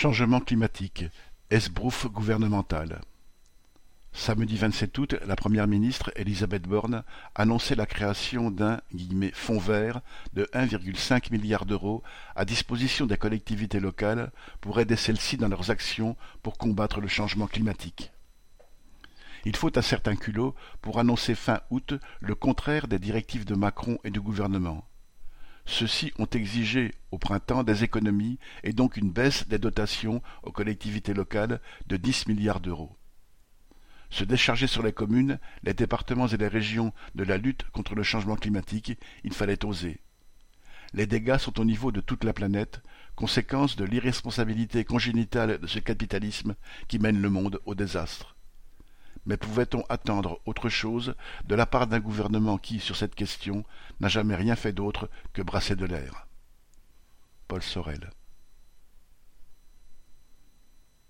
Changement climatique, esbrouffe gouvernemental. Samedi 27 août, la première ministre Elisabeth Borne annonçait la création d'un « fonds vert » de 1,5 milliard d'euros à disposition des collectivités locales pour aider celles-ci dans leurs actions pour combattre le changement climatique. Il faut un certain culot pour annoncer fin août le contraire des directives de Macron et du gouvernement. Ceux-ci ont exigé au printemps des économies et donc une baisse des dotations aux collectivités locales de 10 milliards d'euros. Se décharger sur les communes, les départements et les régions de la lutte contre le changement climatique, il fallait oser. Les dégâts sont au niveau de toute la planète, conséquence de l'irresponsabilité congénitale de ce capitalisme qui mène le monde au désastre. Mais pouvait-on attendre autre chose de la part d'un gouvernement qui, sur cette question, n'a jamais rien fait d'autre que brasser de l'air? Paul Sorel